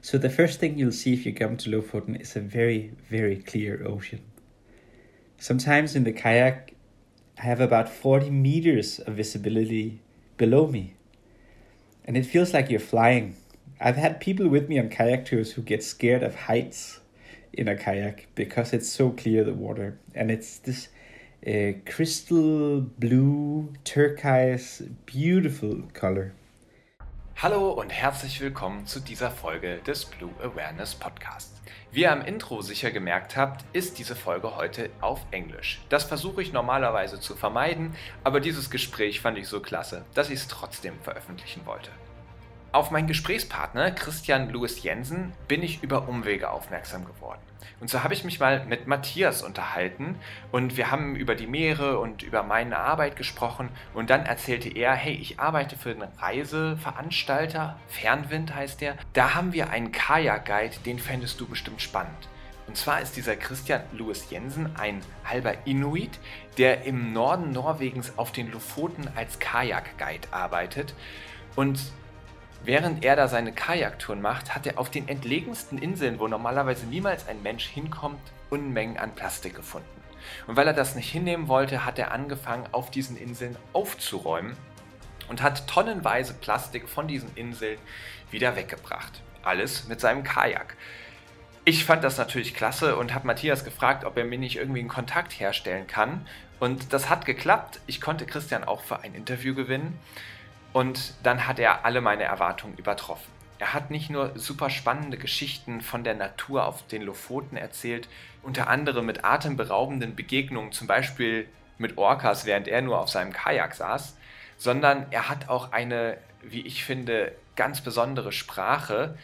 So the first thing you'll see if you come to Lofoten is a very, very clear ocean. Sometimes in the kayak, I have about 40 meters of visibility below me. And it feels like you're flying. I've had people with me on kayak tours who get scared of heights in a kayak because it's so clear the water. And it's this uh, crystal blue, turquoise, beautiful color. Hallo und herzlich willkommen zu dieser Folge des Blue Awareness Podcasts. Wie ihr am Intro sicher gemerkt habt, ist diese Folge heute auf Englisch. Das versuche ich normalerweise zu vermeiden, aber dieses Gespräch fand ich so klasse, dass ich es trotzdem veröffentlichen wollte. Auf meinen Gesprächspartner Christian Louis Jensen bin ich über Umwege aufmerksam geworden. Und so habe ich mich mal mit Matthias unterhalten und wir haben über die Meere und über meine Arbeit gesprochen und dann erzählte er, hey, ich arbeite für einen Reiseveranstalter, Fernwind heißt der. Da haben wir einen Kajak-Guide, den fändest du bestimmt spannend. Und zwar ist dieser Christian Louis Jensen ein halber Inuit, der im Norden Norwegens auf den Lofoten als Kajak-Guide arbeitet. Und Während er da seine Kajaktouren macht, hat er auf den entlegensten Inseln, wo normalerweise niemals ein Mensch hinkommt, Unmengen an Plastik gefunden. Und weil er das nicht hinnehmen wollte, hat er angefangen, auf diesen Inseln aufzuräumen und hat tonnenweise Plastik von diesen Inseln wieder weggebracht. Alles mit seinem Kajak. Ich fand das natürlich klasse und habe Matthias gefragt, ob er mir nicht irgendwie einen Kontakt herstellen kann. Und das hat geklappt. Ich konnte Christian auch für ein Interview gewinnen. Und dann hat er alle meine Erwartungen übertroffen. Er hat nicht nur super spannende Geschichten von der Natur auf den Lofoten erzählt, unter anderem mit atemberaubenden Begegnungen, zum Beispiel mit Orcas, während er nur auf seinem Kajak saß, sondern er hat auch eine, wie ich finde, ganz besondere Sprache,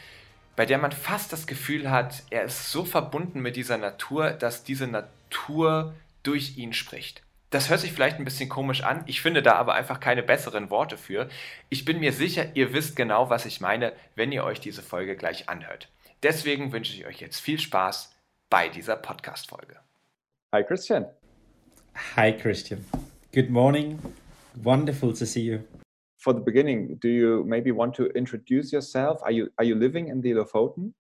bei der man fast das Gefühl hat, er ist so verbunden mit dieser Natur, dass diese Natur durch ihn spricht. Das hört sich vielleicht ein bisschen komisch an, ich finde da aber einfach keine besseren Worte für. Ich bin mir sicher, ihr wisst genau, was ich meine, wenn ihr euch diese Folge gleich anhört. Deswegen wünsche ich euch jetzt viel Spaß bei dieser Podcast-Folge. Hi Christian. Hi Christian. Good morning. Wonderful to see you. For the beginning, do you maybe want to introduce yourself? Are you are you living in the Lofoten?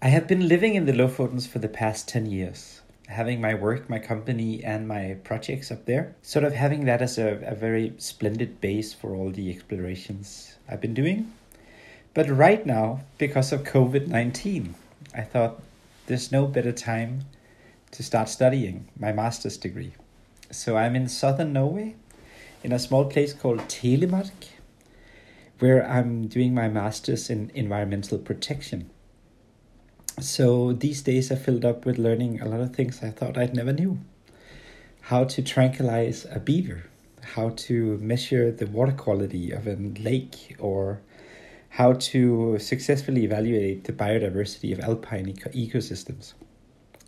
I have been living in the Lofotens for the past 10 years. Having my work, my company, and my projects up there. Sort of having that as a, a very splendid base for all the explorations I've been doing. But right now, because of COVID 19, I thought there's no better time to start studying my master's degree. So I'm in southern Norway in a small place called Telemark, where I'm doing my master's in environmental protection so these days are filled up with learning a lot of things I thought I'd never knew. How to tranquilize a beaver, how to measure the water quality of a lake, or how to successfully evaluate the biodiversity of alpine eco- ecosystems.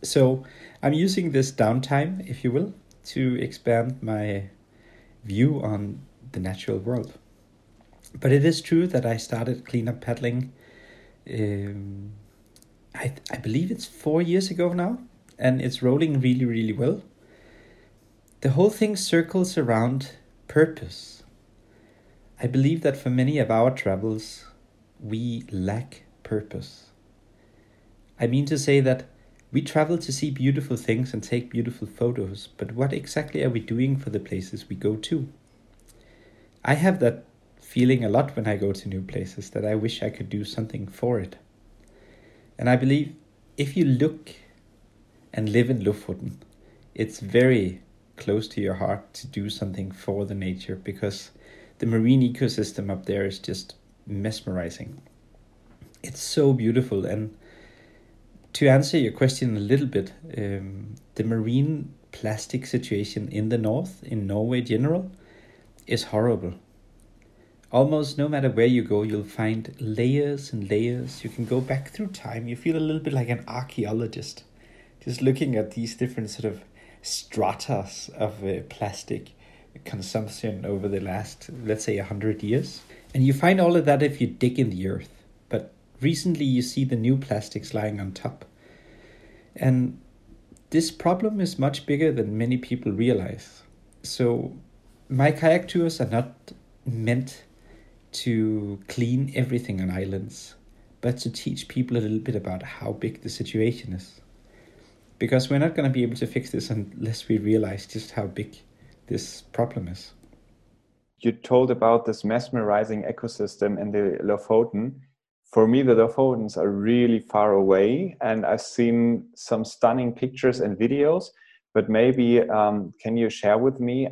So I'm using this downtime, if you will, to expand my view on the natural world. But it is true that I started cleanup paddling um, I, I believe it's four years ago now, and it's rolling really, really well. The whole thing circles around purpose. I believe that for many of our travels, we lack purpose. I mean to say that we travel to see beautiful things and take beautiful photos, but what exactly are we doing for the places we go to? I have that feeling a lot when I go to new places that I wish I could do something for it. And I believe if you look and live in Lofoten, it's very close to your heart to do something for the nature because the marine ecosystem up there is just mesmerizing. It's so beautiful. And to answer your question a little bit, um, the marine plastic situation in the north, in Norway general, is horrible almost no matter where you go, you'll find layers and layers. You can go back through time. You feel a little bit like an archaeologist, just looking at these different sort of stratas of uh, plastic consumption over the last, let's say, 100 years. And you find all of that if you dig in the earth. But recently you see the new plastics lying on top. And this problem is much bigger than many people realize. So, my kayak tours are not meant to clean everything on islands, but to teach people a little bit about how big the situation is. Because we're not going to be able to fix this unless we realize just how big this problem is. You told about this mesmerizing ecosystem in the Lofoten. For me, the Lofotens are really far away, and I've seen some stunning pictures and videos. But maybe um, can you share with me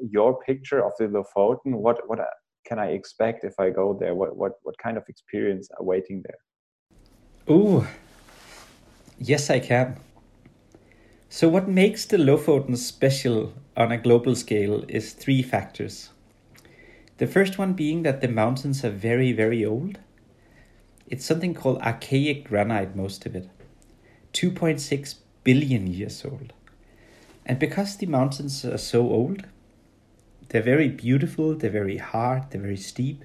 your picture of the Lofoten? What what can I expect if I go there? What what what kind of experience awaiting there? Oh, yes, I can. So, what makes the Lofoten special on a global scale is three factors. The first one being that the mountains are very, very old. It's something called archaic granite, most of it. 2.6 billion years old. And because the mountains are so old, they're very beautiful, they're very hard, they're very steep,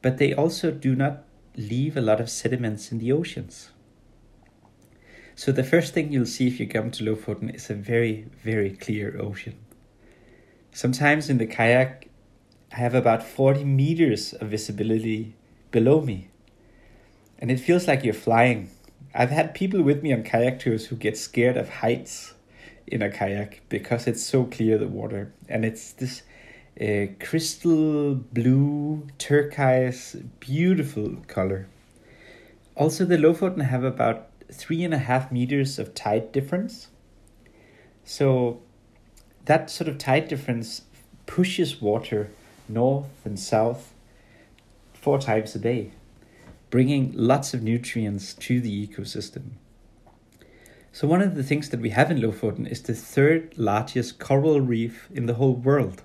but they also do not leave a lot of sediments in the oceans. So the first thing you'll see if you come to Lofoten is a very, very clear ocean. Sometimes in the kayak, I have about 40 meters of visibility below me. And it feels like you're flying. I've had people with me on kayak tours who get scared of heights in a kayak because it's so clear the water. And it's this a crystal blue, turquoise, beautiful color. Also, the Lofoten have about three and a half meters of tide difference. So, that sort of tide difference pushes water north and south four times a day, bringing lots of nutrients to the ecosystem. So, one of the things that we have in Lofoten is the third largest coral reef in the whole world.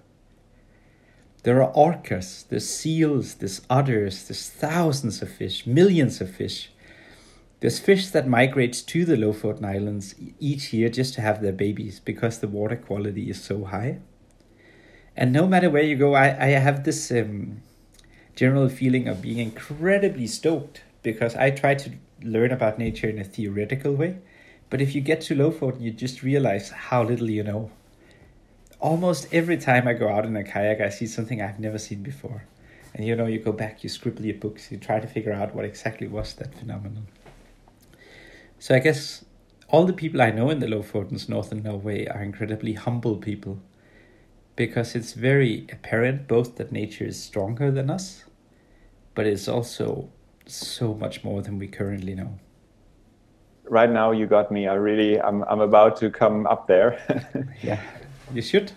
There are orcas, there's seals, there's otters, there's thousands of fish, millions of fish. There's fish that migrates to the Lofoten Islands each year just to have their babies because the water quality is so high. And no matter where you go, I, I have this um, general feeling of being incredibly stoked because I try to learn about nature in a theoretical way. But if you get to Lofoten, you just realize how little you know almost every time I go out in a kayak, I see something I've never seen before. And you know, you go back, you scribble your books, you try to figure out what exactly was that phenomenon. So I guess all the people I know in the Lofotens, northern Norway, are incredibly humble people because it's very apparent both that nature is stronger than us, but it's also so much more than we currently know. Right now, you got me. I really, I'm, I'm about to come up there. yeah. You should.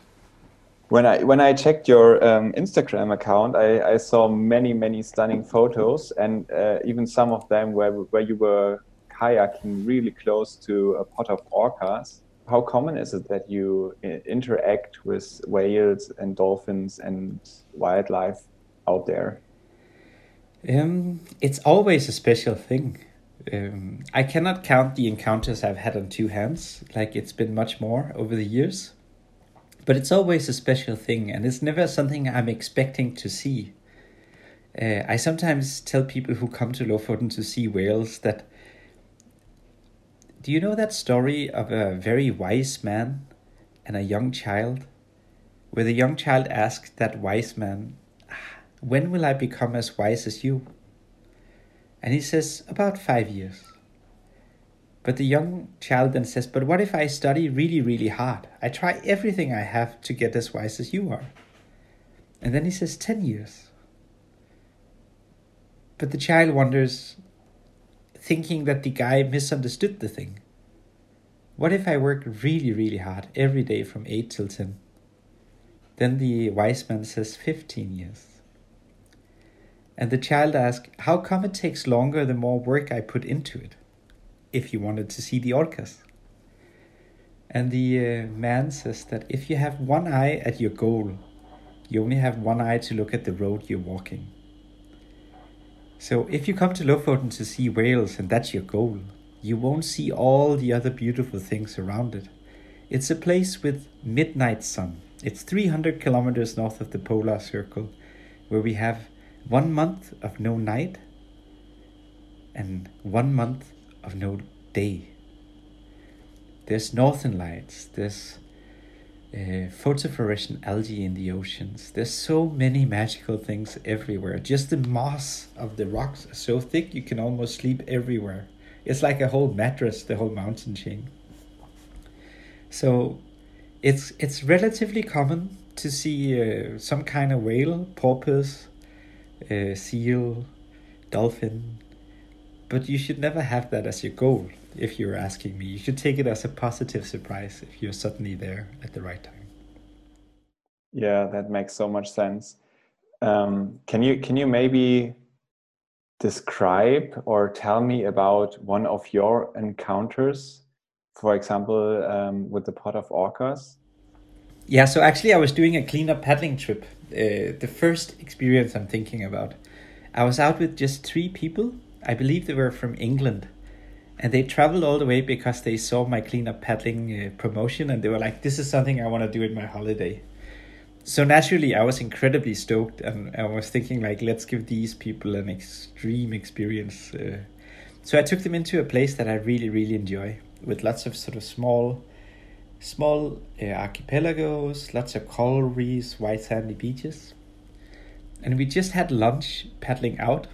When I when I checked your um, Instagram account, I, I saw many many stunning photos, and uh, even some of them where where you were kayaking really close to a pod of orcas. How common is it that you uh, interact with whales and dolphins and wildlife out there? Um, it's always a special thing. Um, I cannot count the encounters I've had on two hands. Like it's been much more over the years. But it's always a special thing, and it's never something I'm expecting to see. Uh, I sometimes tell people who come to Lofoten to see whales that. Do you know that story of a very wise man and a young child? Where the young child asked that wise man, When will I become as wise as you? And he says, About five years. But the young child then says, But what if I study really, really hard? I try everything I have to get as wise as you are. And then he says, 10 years. But the child wonders, thinking that the guy misunderstood the thing. What if I work really, really hard every day from 8 till 10? Then the wise man says, 15 years. And the child asks, How come it takes longer the more work I put into it? If you wanted to see the orcas. And the uh, man says that if you have one eye at your goal, you only have one eye to look at the road you're walking. So if you come to Lofoten to see whales and that's your goal, you won't see all the other beautiful things around it. It's a place with midnight sun. It's 300 kilometers north of the polar circle, where we have one month of no night and one month of no day. There's northern lights, there's uh, photofluorescent algae in the oceans. There's so many magical things everywhere. Just the moss of the rocks are so thick you can almost sleep everywhere. It's like a whole mattress, the whole mountain chain. So it's it's relatively common to see uh, some kind of whale, porpoise, uh, seal, dolphin, but you should never have that as your goal if you're asking me. You should take it as a positive surprise if you're suddenly there at the right time. Yeah, that makes so much sense. Um, can you can you maybe describe or tell me about one of your encounters, for example, um, with the pod of orcas? Yeah, so actually, I was doing a cleanup paddling trip. Uh, the first experience I'm thinking about. I was out with just three people. I believe they were from England. And they traveled all the way because they saw my cleanup paddling uh, promotion and they were like this is something i want to do in my holiday. So naturally i was incredibly stoked and i was thinking like let's give these people an extreme experience uh, so i took them into a place that i really really enjoy with lots of sort of small small uh, archipelagos lots of coral reefs white sandy beaches. And we just had lunch paddling out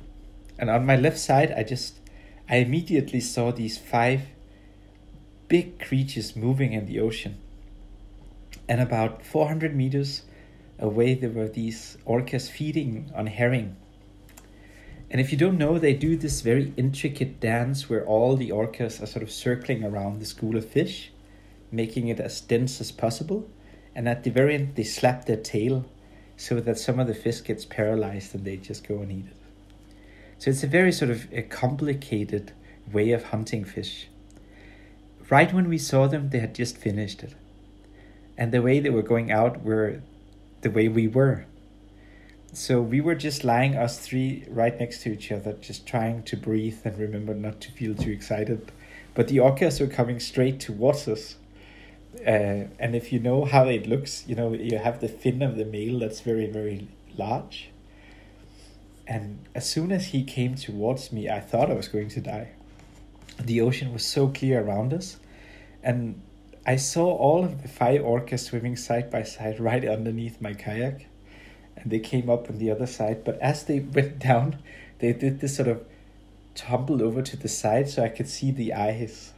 and on my left side i just I immediately saw these five big creatures moving in the ocean. And about 400 meters away, there were these orcas feeding on herring. And if you don't know, they do this very intricate dance where all the orcas are sort of circling around the school of fish, making it as dense as possible. And at the very end, they slap their tail so that some of the fish gets paralyzed and they just go and eat it. So it's a very sort of a complicated way of hunting fish. Right when we saw them, they had just finished it. And the way they were going out were the way we were. So we were just lying, us three, right next to each other, just trying to breathe and remember not to feel too excited. But the orcas were coming straight towards us. Uh, and if you know how it looks, you know, you have the fin of the male that's very, very large and as soon as he came towards me, I thought I was going to die. The ocean was so clear around us, and I saw all of the five orcas swimming side by side right underneath my kayak, and they came up on the other side. But as they went down, they did this sort of tumble over to the side so I could see the eyes,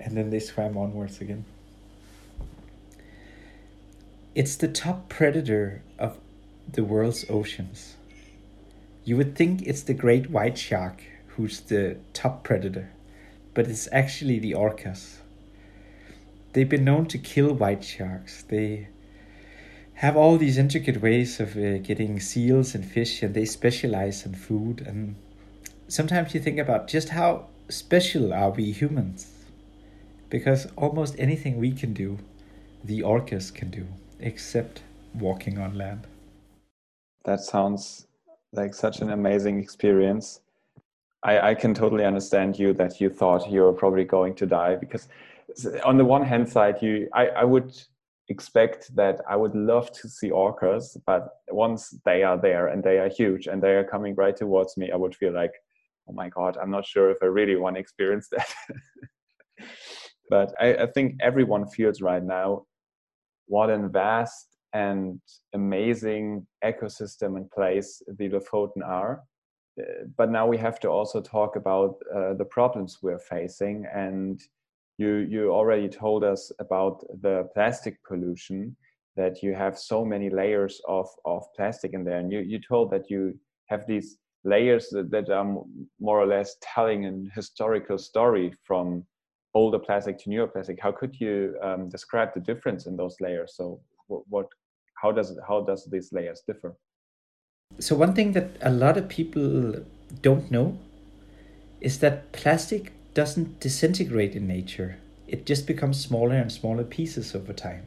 and then they swam onwards again. It's the top predator of the world's oceans. You would think it's the great white shark who's the top predator, but it's actually the orcas. They've been known to kill white sharks. They have all these intricate ways of uh, getting seals and fish, and they specialize in food. And sometimes you think about just how special are we humans? Because almost anything we can do, the orcas can do, except walking on land. That sounds like such an amazing experience. I, I can totally understand you that you thought you were probably going to die because on the one hand side you I, I would expect that I would love to see orcas, but once they are there and they are huge and they are coming right towards me, I would feel like, oh my god, I'm not sure if I really want to experience that. but I, I, think everyone feels right now what a vast and amazing ecosystem and place the Lofoten are. Uh, but now we have to also talk about uh, the problems we're facing. And you, you already told us about the plastic pollution, that you have so many layers of, of plastic in there. And you, you told that you have these layers that, that are more or less telling a historical story from older plastic to newer plastic. How could you um, describe the difference in those layers? So what how does how does these layers differ? So one thing that a lot of people don't know is that plastic doesn't disintegrate in nature. It just becomes smaller and smaller pieces over time.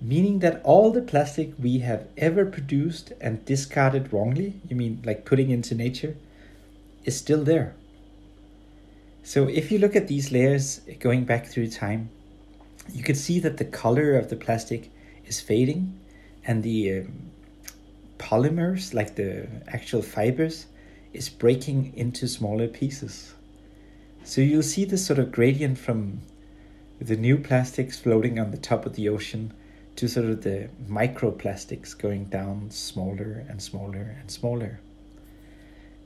Meaning that all the plastic we have ever produced and discarded wrongly, you mean like putting into nature, is still there. So if you look at these layers going back through time, you can see that the color of the plastic is fading and the um, polymers like the actual fibers is breaking into smaller pieces so you'll see this sort of gradient from the new plastics floating on the top of the ocean to sort of the microplastics going down smaller and smaller and smaller.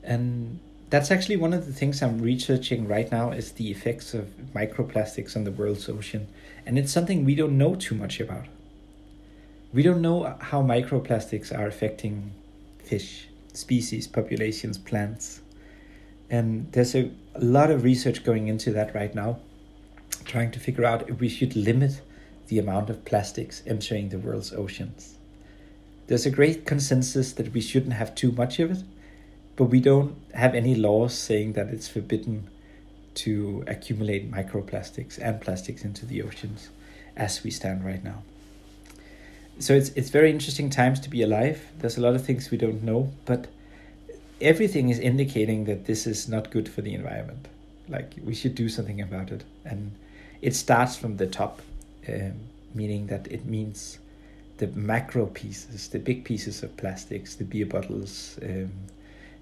And that's actually one of the things I'm researching right now is the effects of microplastics on the world's ocean. And it's something we don't know too much about. We don't know how microplastics are affecting fish, species, populations, plants. And there's a, lot of research going into that right now, trying to figure out if we should limit the amount of plastics entering the world's oceans. There's a great consensus that we shouldn't have too much of it, but we don't have any laws saying that it's forbidden to accumulate microplastics and plastics into the oceans as we stand right now. So it's it's very interesting times to be alive. There's a lot of things we don't know, but everything is indicating that this is not good for the environment. Like we should do something about it, and it starts from the top um, meaning that it means the macro pieces, the big pieces of plastics, the beer bottles, um,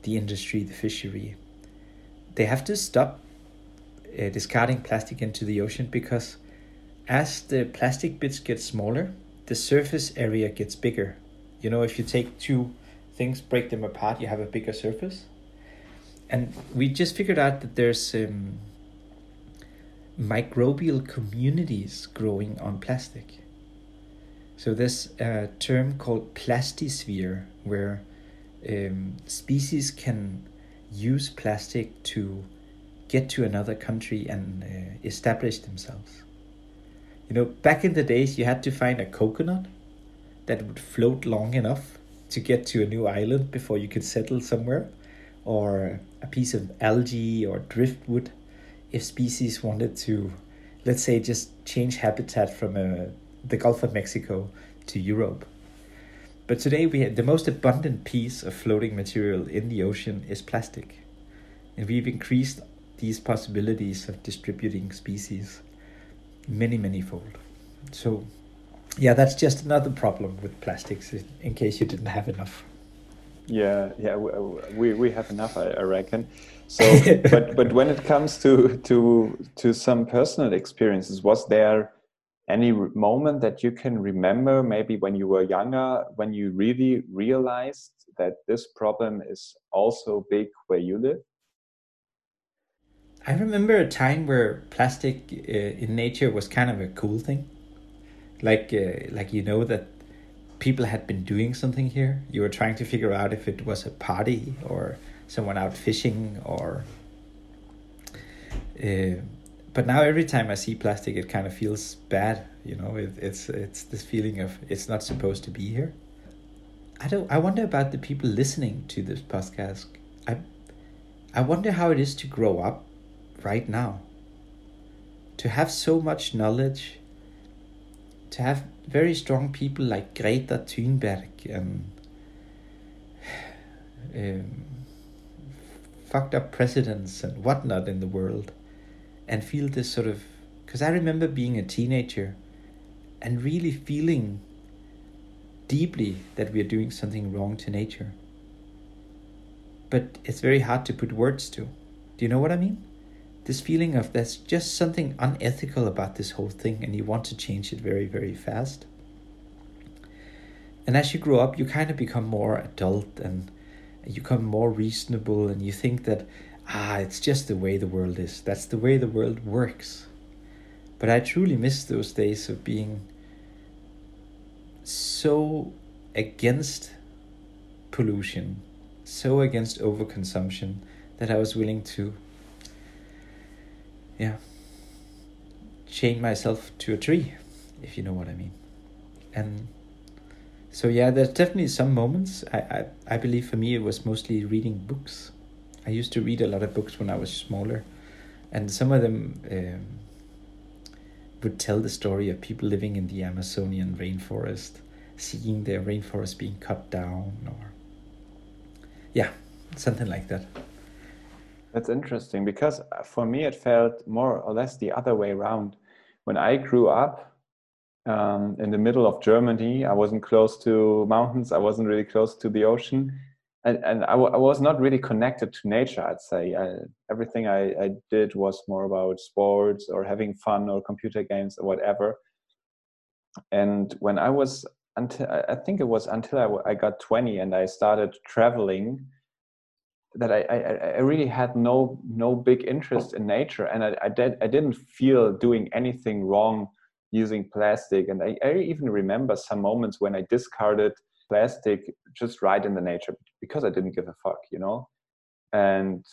the industry, the fishery. They have to stop uh, discarding plastic into the ocean because as the plastic bits get smaller, the surface area gets bigger. You know, if you take two things, break them apart, you have a bigger surface. And we just figured out that there's um, microbial communities growing on plastic. So this a term called plastisphere where um, species can use plastic to get to another country and uh, establish themselves. You know, back in the days, you had to find a coconut that would float long enough to get to a new island before you could settle somewhere, or a piece of algae or driftwood. If species wanted to, let's say, just change habitat from uh, the Gulf of Mexico to Europe. But today, we have, the most abundant piece of floating material in the ocean is plastic, and we've increased these possibilities of distributing species many, many fold. So, yeah, that's just another problem with plastics. In case you didn't have enough. Yeah, yeah, we we have enough, I, I reckon. So, but but when it comes to to to some personal experiences, was there any moment that you can remember, maybe when you were younger, when you really realized that this problem is also big where you live? I remember a time where plastic uh, in nature was kind of a cool thing, like uh, like you know that people had been doing something here. You were trying to figure out if it was a party or someone out fishing or uh, but now every time I see plastic, it kind of feels bad. You know, it, it's it's this feeling of it's not supposed to be here. I don't. I wonder about the people listening to this podcast. I I wonder how it is to grow up right now. To have so much knowledge. To have very strong people like Greta Thunberg and um, fucked up presidents and whatnot in the world and feel this sort of because I remember being a teenager and really feeling deeply that we are doing something wrong to nature. But it's very hard to put words to. Do you know what I mean? This feeling of there's just something unethical about this whole thing and you want to change it very, very fast. And as you grow up, you kind of become more adult and you become more reasonable and you think that ah it's just the way the world is that's the way the world works but i truly miss those days of being so against pollution so against overconsumption that i was willing to yeah chain myself to a tree if you know what i mean and so yeah, there's definitely some moments. I, I, I believe for me it was mostly reading books. I used to read a lot of books when I was smaller, and some of them um, would tell the story of people living in the Amazonian rainforest, seeing their rainforest being cut down, or yeah, something like that. That's interesting because uh, for me it felt more or less the other way around. When I grew up, um, in the middle of Germany. I wasn't close to mountains. I wasn't really close to the ocean. and, and I, w- I was not really connected to nature i'd say I, everything I, I did was more about sports or having fun or computer games or whatever and when i was until i think it was until I, got 20 and i started traveling that I, I, I really had no no big interest in nature and I, I, did, I didn't feel doing anything wrong using plastic and I, I even remember some moments when i discarded plastic just right in the nature because I didn't give a fuck, you know. And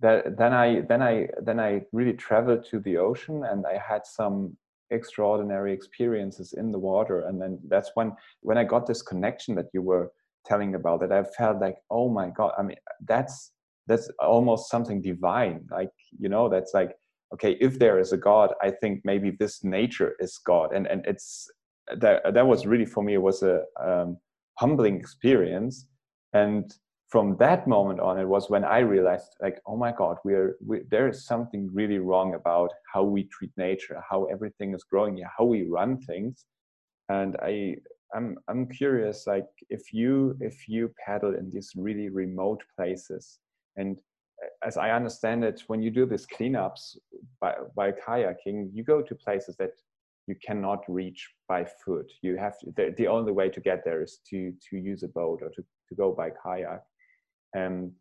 that, then I then I then I really traveled to the ocean and I had some extraordinary experiences in the water. And then that's when when I got this connection that you were telling about that I felt like, oh my god, I mean that's that's almost something divine. Like, you know, that's like okay if there is a god i think maybe this nature is god and and it's that that was really for me it was a um, humbling experience and from that moment on it was when i realized like oh my god we're we, there is something really wrong about how we treat nature how everything is growing how we run things and i i'm i'm curious like if you if you paddle in these really remote places and as i understand it when you do these cleanups by, by kayaking you go to places that you cannot reach by foot. You have to, the, the only way to get there is to to use a boat or to, to go by kayak. And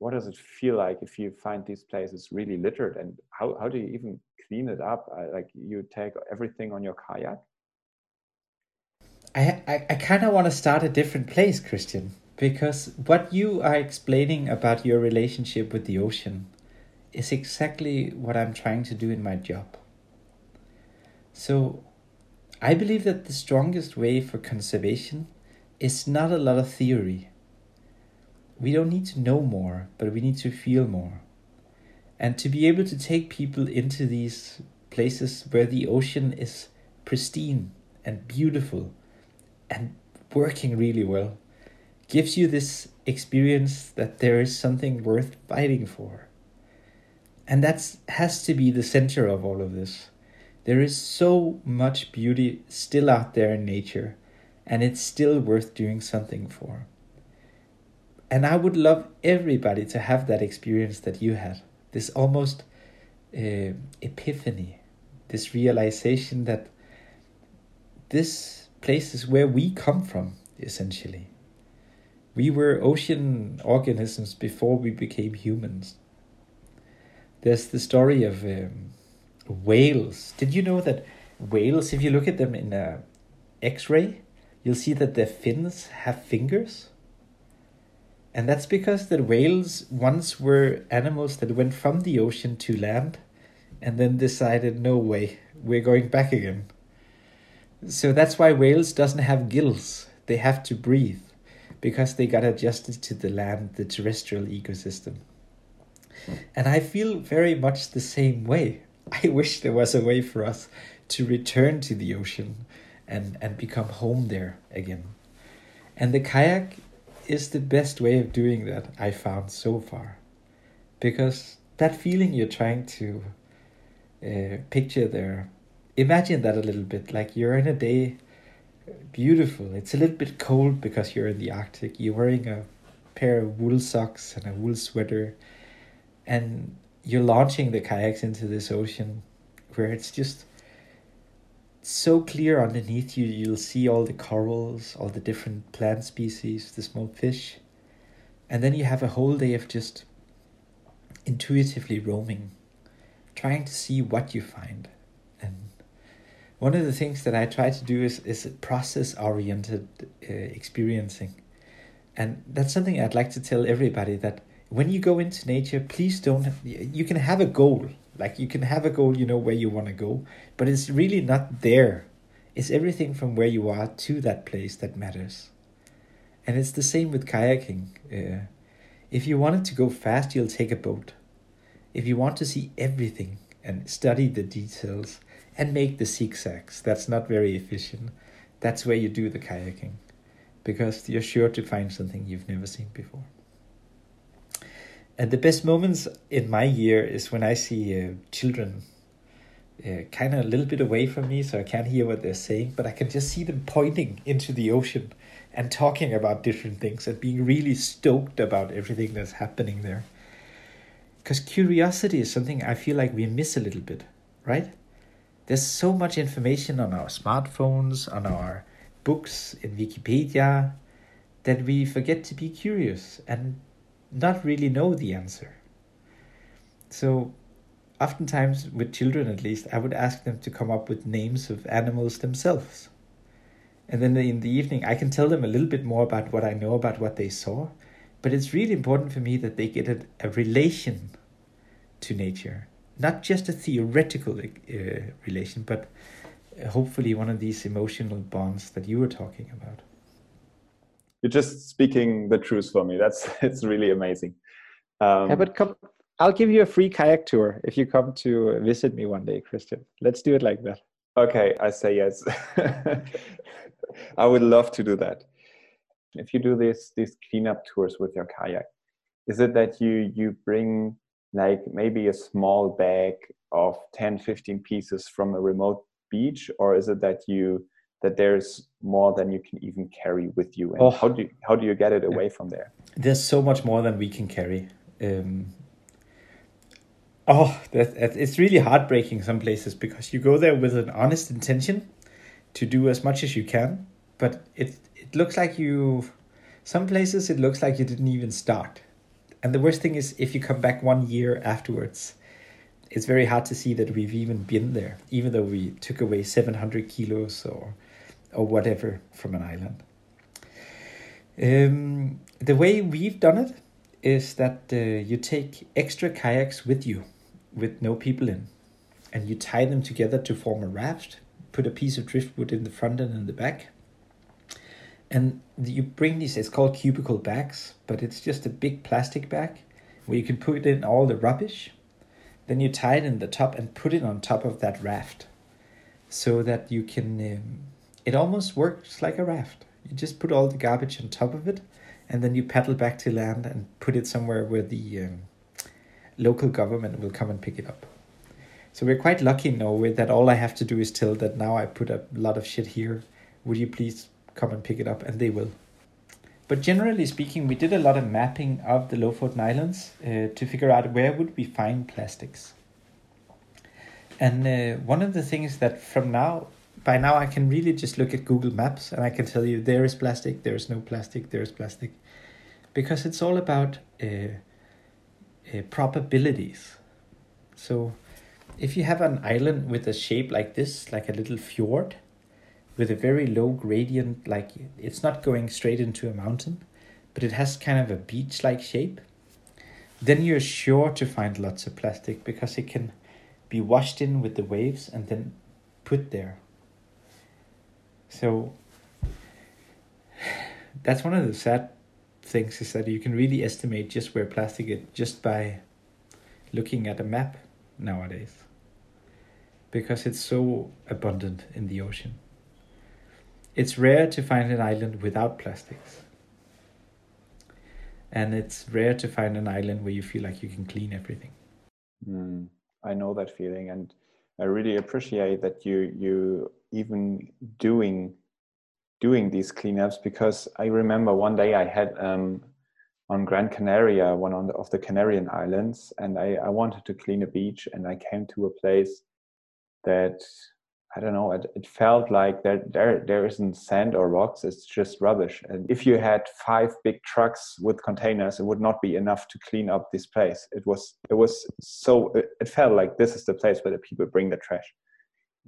what does it feel like if you find these places really littered? And how, how do you even clean it up? like you take everything on your kayak? I, I, I kind of want to start a different place, Christian, because what you are explaining about your relationship with the ocean is exactly what I'm trying to do in my job. So, I believe that the strongest way for conservation is not a lot of theory. We don't need to know more, but we need to feel more. And to be able to take people into these places where the ocean is pristine and beautiful and working really well gives you this experience that there is something worth fighting for. And that has to be the center of all of this. There is so much beauty still out there in nature, and it's still worth doing something for. And I would love everybody to have that experience that you had this almost uh, epiphany, this realization that this place is where we come from, essentially. We were ocean organisms before we became humans. There's the story of um, whales. Did you know that whales, if you look at them in a X-ray, you'll see that their fins have fingers? And that's because the whales once were animals that went from the ocean to land and then decided, no way, we're going back again. So that's why whales doesn't have gills. They have to breathe because they got adjusted to the land, the terrestrial ecosystem. And I feel very much the same way. I wish there was a way for us to return to the ocean and, and become home there again. And the kayak is the best way of doing that I found so far. Because that feeling you're trying to uh, picture there, imagine that a little bit like you're in a day, beautiful. It's a little bit cold because you're in the Arctic. You're wearing a pair of wool socks and a wool sweater, and you're launching the kayaks into this ocean where it's just so clear underneath you you'll see all the corals all the different plant species the small fish and then you have a whole day of just intuitively roaming trying to see what you find one of the things that i try to do is, is process oriented uh, experiencing and that's something i'd like to tell everybody that when you go into nature, please don't. You can have a goal, like you can have a goal, you know where you want to go, but it's really not there. It's everything from where you are to that place that matters. And it's the same with kayaking. Uh, if you wanted to go fast, you'll take a boat. If you want to see everything and study the details and make the zigzags, that's not very efficient. That's where you do the kayaking because you're sure to find something you've never seen before. And the best moments in my year is when I see uh, children uh, kind of a little bit away from me, so I can't hear what they're saying, but I can just see them pointing into the ocean and talking about different things and being really stoked about everything that's happening there. Because curiosity is something I feel like we miss a little bit, right? There's so much information on our smartphones, on our books, in Wikipedia, that we forget to be curious and not really know the answer. So, oftentimes, with children at least, I would ask them to come up with names of animals themselves. And then in the evening, I can tell them a little bit more about what I know about what they saw. But it's really important for me that they get a, a relation to nature, not just a theoretical uh, relation, but hopefully one of these emotional bonds that you were talking about. You're just speaking the truth for me. That's it's really amazing. Um, yeah, but come, I'll give you a free kayak tour if you come to visit me one day, Christian. Let's do it like that. Okay, I say yes. I would love to do that. If you do this these cleanup tours with your kayak, is it that you you bring like maybe a small bag of 10 15 pieces from a remote beach or is it that you that there's more than you can even carry with you? And oh. how do you, how do you get it away from there? There's so much more than we can carry. Um, oh that, that, it's really heartbreaking some places because you go there with an honest intention to do as much as you can but it it looks like you some places it looks like you didn't even start and the worst thing is if you come back one year afterwards it's very hard to see that we've even been there even though we took away 700 kilos or or whatever from an island. Um, the way we've done it is that uh, you take extra kayaks with you with no people in and you tie them together to form a raft put a piece of driftwood in the front and in the back and you bring these it's called cubicle bags but it's just a big plastic bag where you can put in all the rubbish. Then you tie it in the top and put it on top of that raft so that you can um, it almost works like a raft. You just put all the garbage on top of it and then you paddle back to land and put it somewhere where the um, local government will come and pick it up. So we're quite lucky in Norway that all I have to do is tell that now I put a lot of shit here. Would you please come and pick it up, and they will. But generally speaking, we did a lot of mapping of the Lofoten Islands uh, to figure out where would we find plastics. And uh, one of the things that from now, by now, I can really just look at Google Maps and I can tell you there is plastic, there is no plastic, there is plastic, because it's all about uh, uh probabilities. So, if you have an island with a shape like this, like a little fjord, with a very low gradient, like it's not going straight into a mountain, but it has kind of a beach like shape, then you're sure to find lots of plastic because it can be washed in with the waves and then put there. So that's one of the sad things is that you can really estimate just where plastic is just by looking at a map nowadays because it's so abundant in the ocean. It's rare to find an island without plastics. And it's rare to find an island where you feel like you can clean everything. Mm, I know that feeling, and I really appreciate that you you even doing doing these cleanups because I remember one day I had um, on Gran Canaria, one the, of the Canarian islands, and I, I wanted to clean a beach, and I came to a place that I don't know. It, it felt like there, there there isn't sand or rocks. It's just rubbish. And if you had five big trucks with containers, it would not be enough to clean up this place. It was it was so it, it felt like this is the place where the people bring the trash.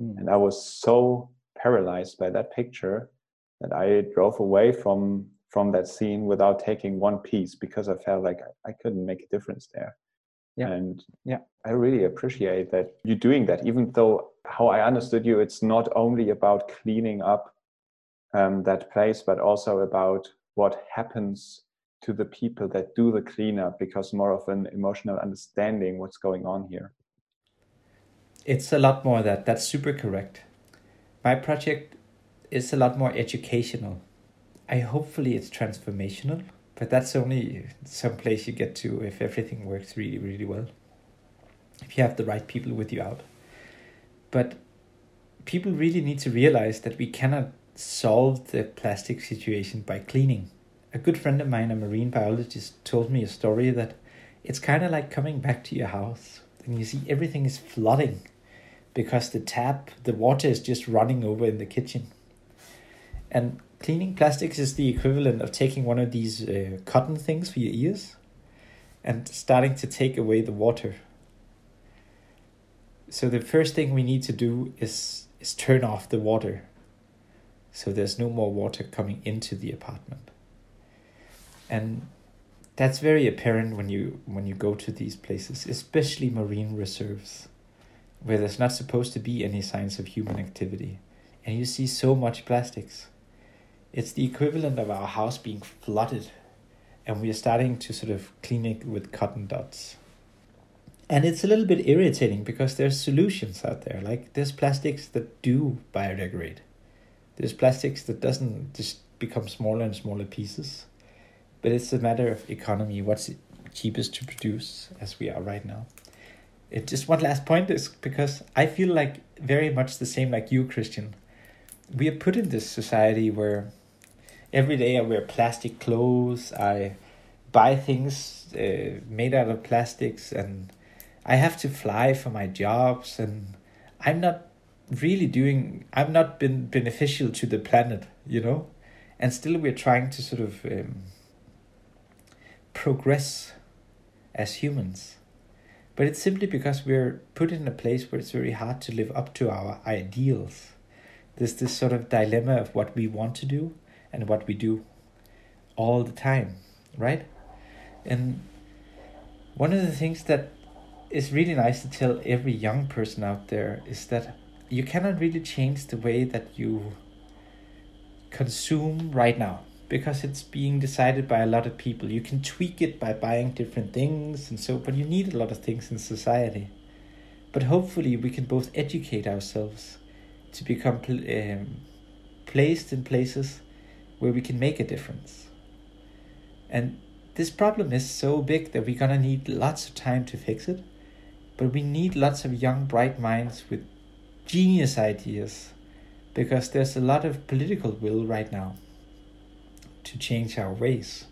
Mm. And I was so paralyzed by that picture that I drove away from from that scene without taking one piece because I felt like I, I couldn't make a difference there. Yeah. And yeah, I really appreciate that you're doing that, even though how I understood you, it's not only about cleaning up um, that place, but also about what happens to the people that do the cleanup because more of an emotional understanding what's going on here. It's a lot more that. That's super correct. My project is a lot more educational. I hopefully it's transformational but that's only some place you get to if everything works really, really well. If you have the right people with you out. But people really need to realize that we cannot solve the plastic situation by cleaning. A good friend of mine, a marine biologist, told me a story that it's kind of like coming back to your house and you see everything is flooding because the tap, the water is just running over in the kitchen. And cleaning plastics is the equivalent of taking one of these uh, cotton things for your ears and starting to take away the water. So the first thing we need to do is is turn off the water. So there's no more water coming into the apartment. And that's very apparent when you when you go to these places, especially marine reserves where there's not supposed to be any signs of human activity, and you see so much plastics. It's the equivalent of our house being flooded, and we are starting to sort of clean it with cotton dots. And it's a little bit irritating because there's solutions out there. Like there's plastics that do biodegrade. There's plastics that doesn't just become smaller and smaller pieces. But it's a matter of economy, what's cheapest to produce as we are right now it just one last point is because I feel like very much the same like you, Christian. We are put in this society where every day I wear plastic clothes. I buy things uh, made out of plastics, and I have to fly for my jobs, and I'm not really doing. I'm not been beneficial to the planet, you know, and still we're trying to sort of um, progress as humans but it's simply because we're put in a place where it's very hard to live up to our ideals. There's this sort of dilemma of what we want to do and what we do all the time, right? And one of the things that is really nice to tell every young person out there is that you cannot really change the way that you consume right now because it's being decided by a lot of people. You can tweak it by buying different things and so, but you need a lot of things in society. But hopefully, we can both educate ourselves to become um, placed in places where we can make a difference. And this problem is so big that we're gonna need lots of time to fix it, but we need lots of young, bright minds with genius ideas because there's a lot of political will right now to change our ways.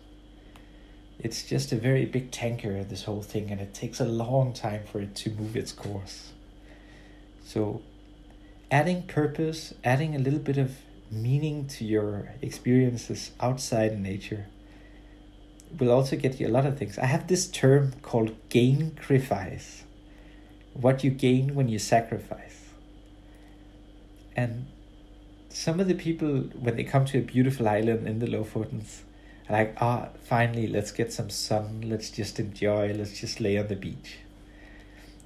It's just a very big tanker, this whole thing, and it takes a long time for it to move its course. So, adding purpose, adding a little bit of meaning to your experiences outside nature will also get you a lot of things. I have this term called gain-crifice. What you gain when you sacrifice. And some of the people when they come to a beautiful island in the Lofotens are like, ah, oh, finally, let's get some sun, let's just enjoy, let's just lay on the beach.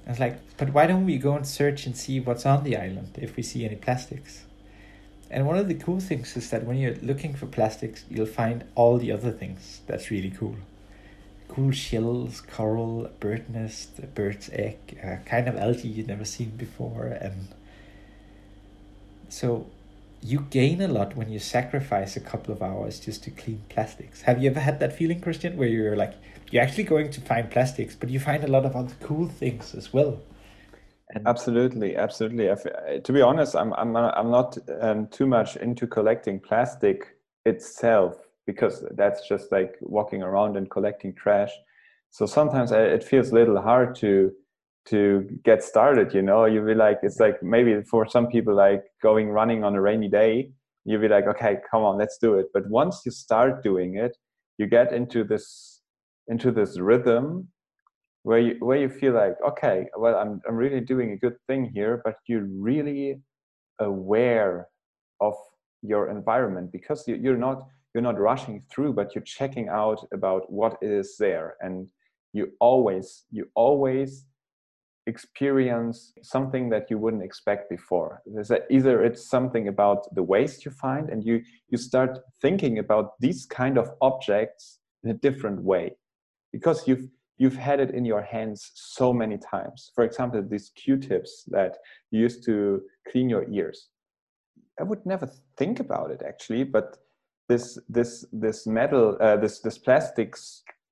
I was like, but why don't we go and search and see what's on the island if we see any plastics? And one of the cool things is that when you're looking for plastics, you'll find all the other things that's really cool. Cool shells, coral, bird nest, a bird's egg, a kind of algae you've never seen before, and so you gain a lot when you sacrifice a couple of hours just to clean plastics. Have you ever had that feeling, Christian, where you're like, you're actually going to find plastics, but you find a lot of other cool things as well? And absolutely, absolutely. to be honest, I'm I'm I'm not um, too much into collecting plastic itself because that's just like walking around and collecting trash. So sometimes I, it feels a little hard to to get started you know you'll be like it's like maybe for some people like going running on a rainy day you'll be like okay come on let's do it but once you start doing it you get into this into this rhythm where you where you feel like okay well i'm i'm really doing a good thing here but you're really aware of your environment because you, you're not you're not rushing through but you're checking out about what is there. And you always you always experience something that you wouldn't expect before. There's a, either it's something about the waste you find and you you start thinking about these kind of objects in a different way because you've you've had it in your hands so many times. For example these q-tips that you used to clean your ears. I would never think about it actually but this this this metal uh, this this plastic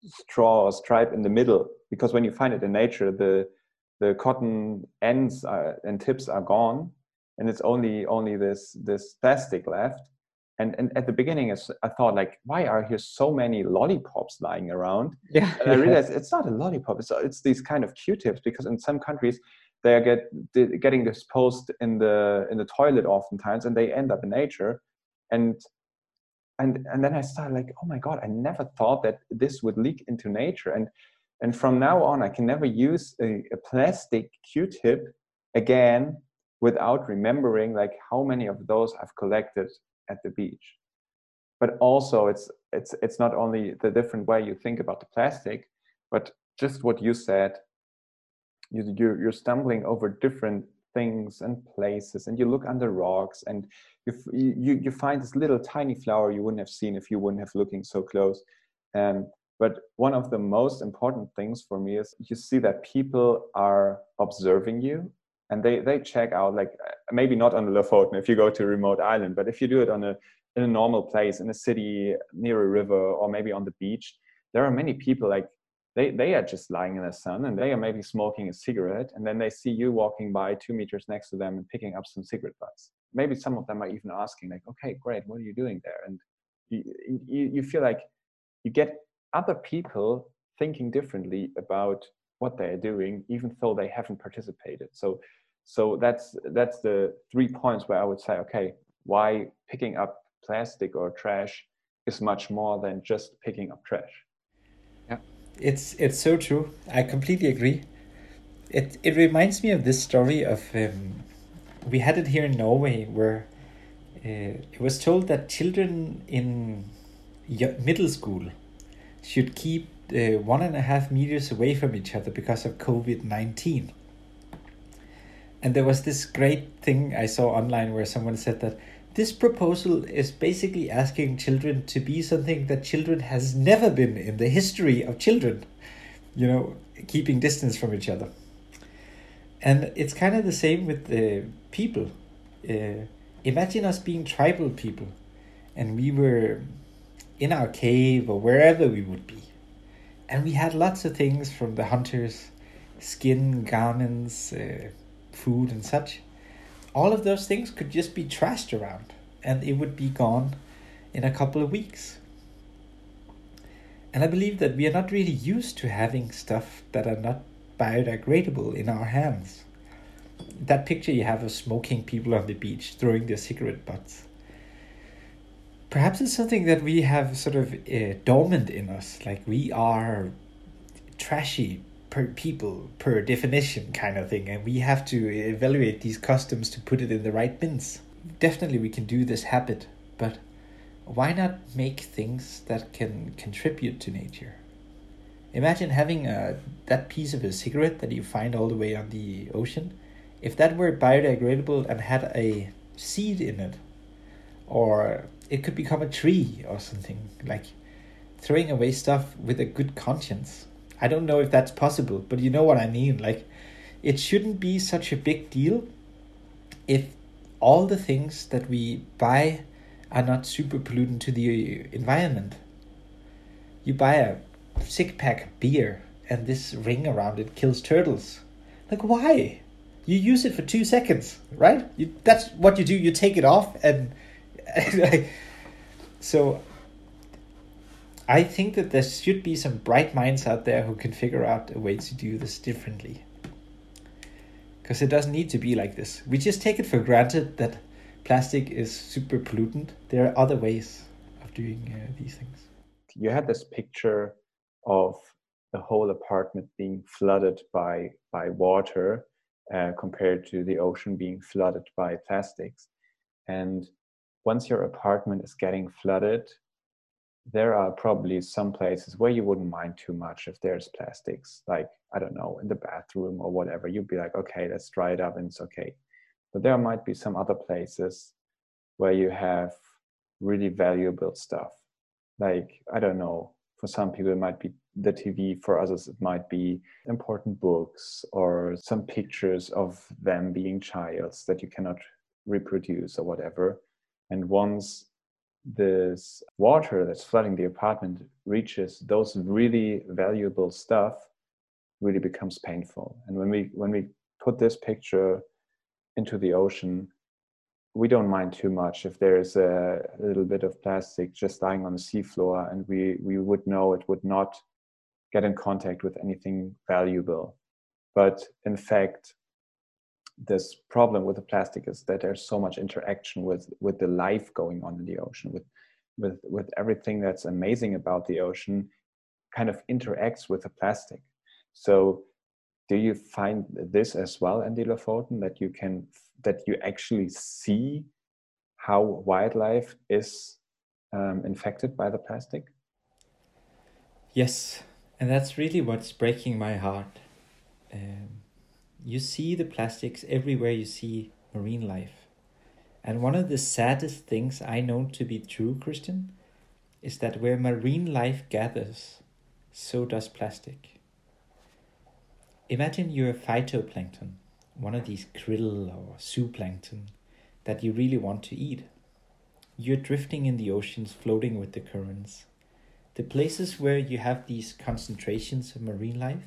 straw or stripe in the middle because when you find it in nature the the cotton ends are, and tips are gone and it's only only this this plastic left and and at the beginning i thought like why are here so many lollipops lying around? Yeah. And i realized it's not a lollipop it's, it's these kind of q-tips because in some countries they are get getting disposed in the in the toilet oftentimes and they end up in nature. And and and then i started like oh my god i never thought that this would leak into nature. And and from now on i can never use a, a plastic q-tip again without remembering like how many of those i've collected at the beach. But also it's it's it's not only the different way you think about the plastic but just what you said you, you're, you're stumbling over different things and places and you look under rocks and you, you you find this little tiny flower you wouldn't have seen if you wouldn't have looking so close. Um, but one of the most important things for me is you see that people are observing you and they they check out like maybe not on the Lofoten if you go to a remote island, but if you do it on a in a normal place in a city near a river or maybe on the beach, there are many people like they they are just lying in the sun and they are maybe smoking a cigarette and then they see you walking by two meters next to them and picking up some cigarette butts. Maybe some of them are even asking like, okay, great, what are you doing there? And you you, you feel like you get other people thinking differently about what they're doing, even though they haven't participated. So, so that's that's the three points where I would say, okay, why picking up plastic or trash is much more than just picking up trash. Yeah, it's it's so true. I completely agree. It it reminds me of this story of um, we had it here in Norway where uh, it was told that children in middle school should keep uh, one and a half meters away from each other because of COVID 19. And there was this great thing I saw online where someone said that this proposal is basically asking children to be something that children has never been in the history of children you know keeping distance from each other. And it's kind of the same with the people. Uh, imagine us being tribal people and we were in our cave or wherever we would be and we had lots of things from the hunters skin, garments, uh, food, and such. All of those things could just be trashed around and it would be gone in a couple of weeks. And I believe that we are not really used to having stuff that are not biodegradable in our hands. That picture you have of smoking people on the beach throwing their cigarette butts perhaps it's something that we have sort of uh, dormant in us like we are trashy per people per definition kind of thing and we have to evaluate these customs to put it in the right bins. Definitely we can do this habit but why not make things that can contribute to nature? Imagine having a, uh, that piece of a cigarette that you find all the way on the ocean. If that were biodegradable and had a seed in it or it could become a tree or something like throwing away stuff with a good conscience. I don't know if that's possible but you know what i mean like it shouldn't be such a big deal if all the things that we buy are not super pollutant to the environment. You buy a six pack beer and this ring around it kills turtles. Like why? You use it for two seconds right? You, that's what you do. You take it off and so I think that there should be some bright minds out there who can figure out a way to do this differently. Because it doesn't need to be like this. We just take it for granted that plastic is super pollutant. There are other ways of doing uh, these things. You had this picture of the whole apartment being flooded by by water uh, compared to the ocean being flooded by plastics, and once your apartment is getting flooded, there are probably some places where you wouldn't mind too much if there's plastics, like, I don't know, in the bathroom or whatever. You'd be like, okay, let's dry it up and it's okay. But there might be some other places where you have really valuable stuff. Like, I don't know, for some people, it might be the TV. For others, it might be important books or some pictures of them being childs that you cannot reproduce or whatever. And once this water that's flooding the apartment reaches those really valuable stuff, really becomes painful. And when we when we put this picture into the ocean, we don't mind too much if there's a, a little bit of plastic just lying on the seafloor and we, we would know it would not get in contact with anything valuable. But in fact, this problem with the plastic is that there's so much interaction with with the life going on in the ocean with with with everything that's amazing about the ocean kind of interacts with the plastic. So do you find this as well andy lofoten that you can that you actually see how wildlife is um, infected by the plastic? Yes and that's really what's breaking my heart. Um, you see the plastics everywhere you see marine life. And one of the saddest things I know to be true, Christian, is that where marine life gathers, so does plastic. Imagine you're a phytoplankton, one of these krill or zooplankton that you really want to eat. You're drifting in the oceans, floating with the currents. The places where you have these concentrations of marine life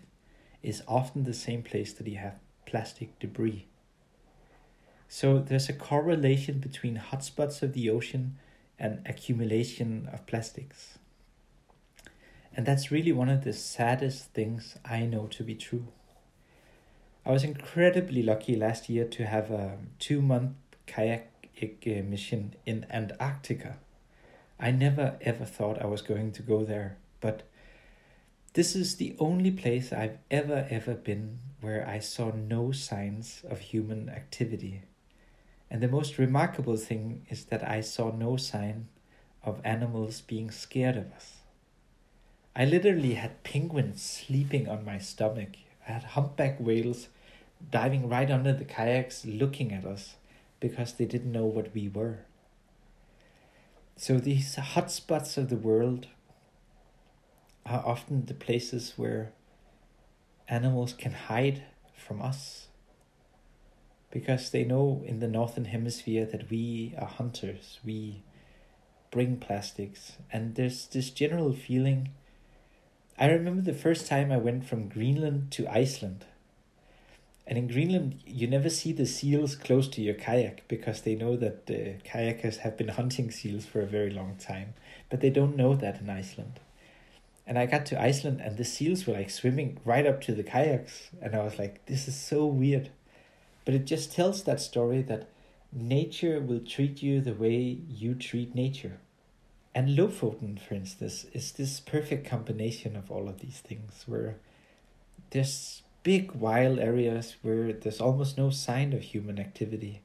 is often the same place that you have plastic debris. So there's a correlation between hotspots of the ocean and accumulation of plastics. And that's really one of the saddest things I know to be true. I was incredibly lucky last year to have a two month kayak eh, mission in Antarctica. I never ever thought I was going to go there, but this is the only place I've ever, ever been where I saw no signs of human activity. And the most remarkable thing is that I saw no sign of animals being scared of us. I literally had penguins sleeping on my stomach. I had humpback whales diving right under the kayaks looking at us because they didn't know what we were. So these hotspots of the world are often the places where animals can hide from us. Because they know in the northern hemisphere that we are hunters we bring plastics and there's this general feeling. I remember the first time i went from greenland to iceland. And in greenland you never see the seals close to your kayak because they know that the kayakers have been hunting seals for a very long time but they don't know that in iceland and I got to Iceland and the seals were like swimming right up to the kayaks. And I was like, this is so weird. But it just tells that story that nature will treat you the way you treat nature. And Lofoten, for instance, is this perfect combination of all of these things where there's big wild areas where there's almost no sign of human activity,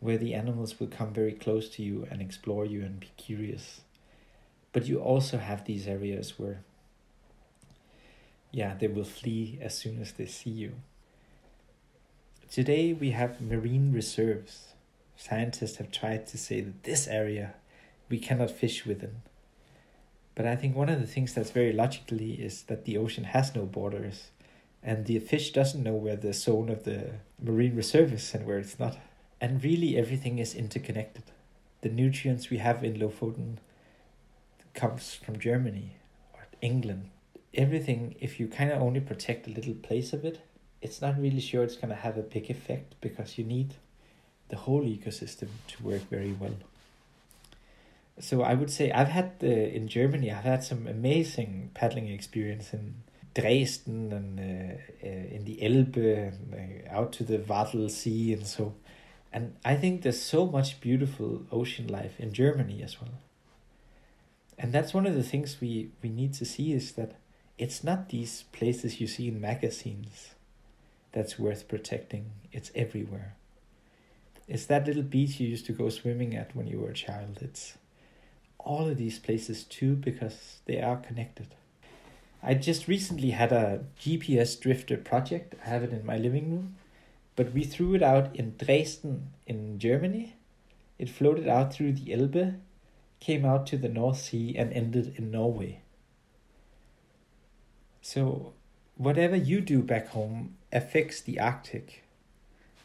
where the animals will come very close to you and explore you and be curious. But you also have these areas where yeah, they will flee as soon as they see you. Today we have marine reserves. Scientists have tried to say that this area we cannot fish within. But I think one of the things that's very logically is that the ocean has no borders and the fish doesn't know where the zone of the marine reserve is and where it's not. And really everything is interconnected. The nutrients we have in Lofoten comes from Germany or England everything, if you kind of only protect a little place of it, it's not really sure it's going to have a big effect because you need the whole ecosystem to work very well. So I would say I've had the, in Germany, I've had some amazing paddling experience in Dresden and uh, uh, in the Elbe, and, uh, out to the Wadden Sea, and so. And I think there's so much beautiful ocean life in Germany as well. And that's one of the things we, we need to see is that it's not these places you see in magazines that's worth protecting. It's everywhere. It's that little beach you used to go swimming at when you were a child. It's all of these places too because they are connected. I just recently had a GPS drifter project. I have it in my living room, but we threw it out in Dresden in Germany. It floated out through the Elbe, came out to the North Sea, and ended in Norway. So, whatever you do back home affects the Arctic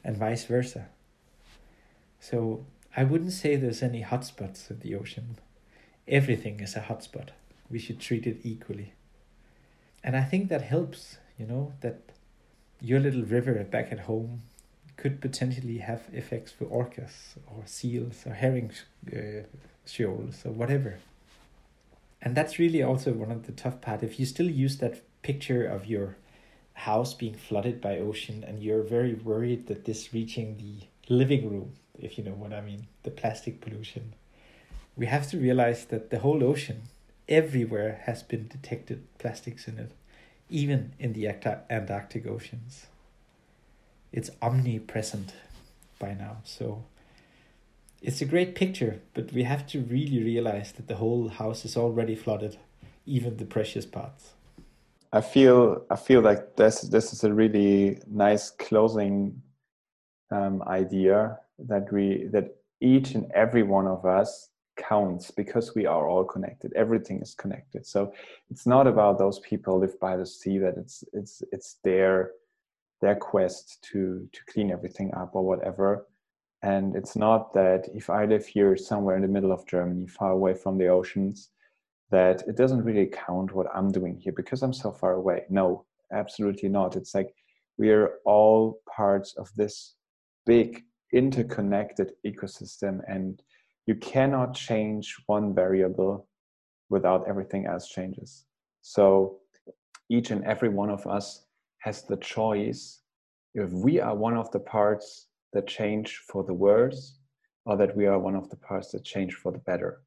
and vice versa. So, I wouldn't say there's any hotspots of the ocean. Everything is a hotspot. We should treat it equally. And I think that helps, you know, that your little river back at home could potentially have effects for orcas or seals or herring uh, shoals or whatever. And that's really also one of the tough part. If you still use that picture of your house being flooded by ocean and you're very worried that this reaching the living room, if you know what I mean, the plastic pollution, we have to realize that the whole ocean, everywhere, has been detected plastics in it, even in the Antarctic oceans. It's omnipresent by now. So it's a great picture, but we have to really realize that the whole house is already flooded, even the precious parts. I feel I feel like this this is a really nice closing um, idea that we that each and every one of us counts because we are all connected. Everything is connected. So it's not about those people live by the sea that it's it's it's their their quest to to clean everything up or whatever and it's not that if I live here somewhere in the middle of Germany, far away from the oceans, that it doesn't really count what I'm doing here because I'm so far away. No, absolutely not. It's like we are all parts of this big interconnected ecosystem, and you cannot change one variable without everything else changes. So each and every one of us has the choice if we are one of the parts that change for the worse or that we are one of the parts that change for the better.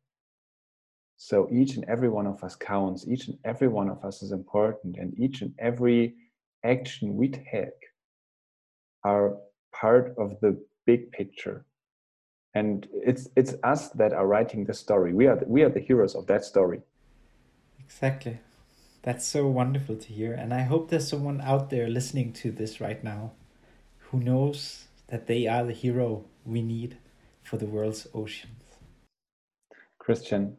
So each and every one of us counts, each and every one of us is important, and each and every action we take are part of the big picture. And it's it's us that are writing the story. We are the, we are the heroes of that story. Exactly. That's so wonderful to hear. And I hope there's someone out there listening to this right now who knows that they are the hero we need for the world's oceans. Christian,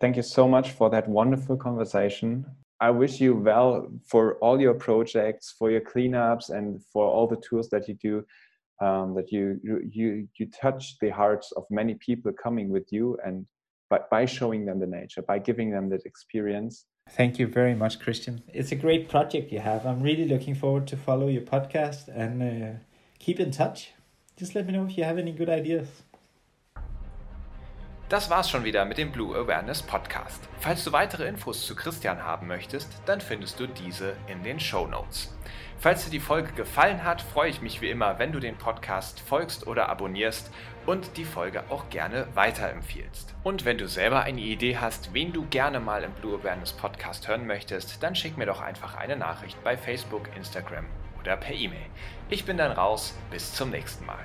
thank you so much for that wonderful conversation. I wish you well for all your projects, for your cleanups, and for all the tools that you do. Um, that you you you touch the hearts of many people coming with you, and by, by showing them the nature, by giving them that experience. Thank you very much, Christian. It's a great project you have. I'm really looking forward to follow your podcast and. Uh, keep in touch. Just let me know if you have any good ideas. Das war's schon wieder mit dem Blue Awareness Podcast. Falls du weitere Infos zu Christian haben möchtest, dann findest du diese in den Show Notes. Falls dir die Folge gefallen hat, freue ich mich wie immer, wenn du den Podcast folgst oder abonnierst und die Folge auch gerne weiterempfiehlst. Und wenn du selber eine Idee hast, wen du gerne mal im Blue Awareness Podcast hören möchtest, dann schick mir doch einfach eine Nachricht bei Facebook, Instagram oder per E-Mail. Ich bin dann raus, bis zum nächsten Mal.